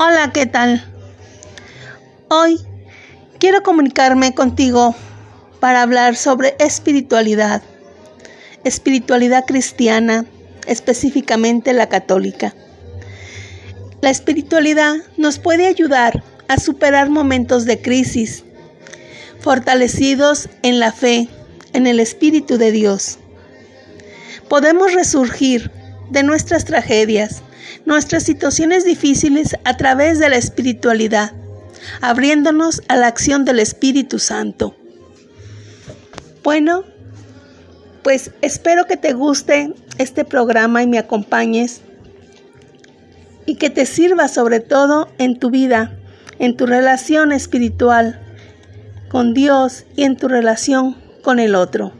Hola, ¿qué tal? Hoy quiero comunicarme contigo para hablar sobre espiritualidad, espiritualidad cristiana, específicamente la católica. La espiritualidad nos puede ayudar a superar momentos de crisis, fortalecidos en la fe, en el Espíritu de Dios. Podemos resurgir de nuestras tragedias, nuestras situaciones difíciles a través de la espiritualidad, abriéndonos a la acción del Espíritu Santo. Bueno, pues espero que te guste este programa y me acompañes y que te sirva sobre todo en tu vida, en tu relación espiritual con Dios y en tu relación con el otro.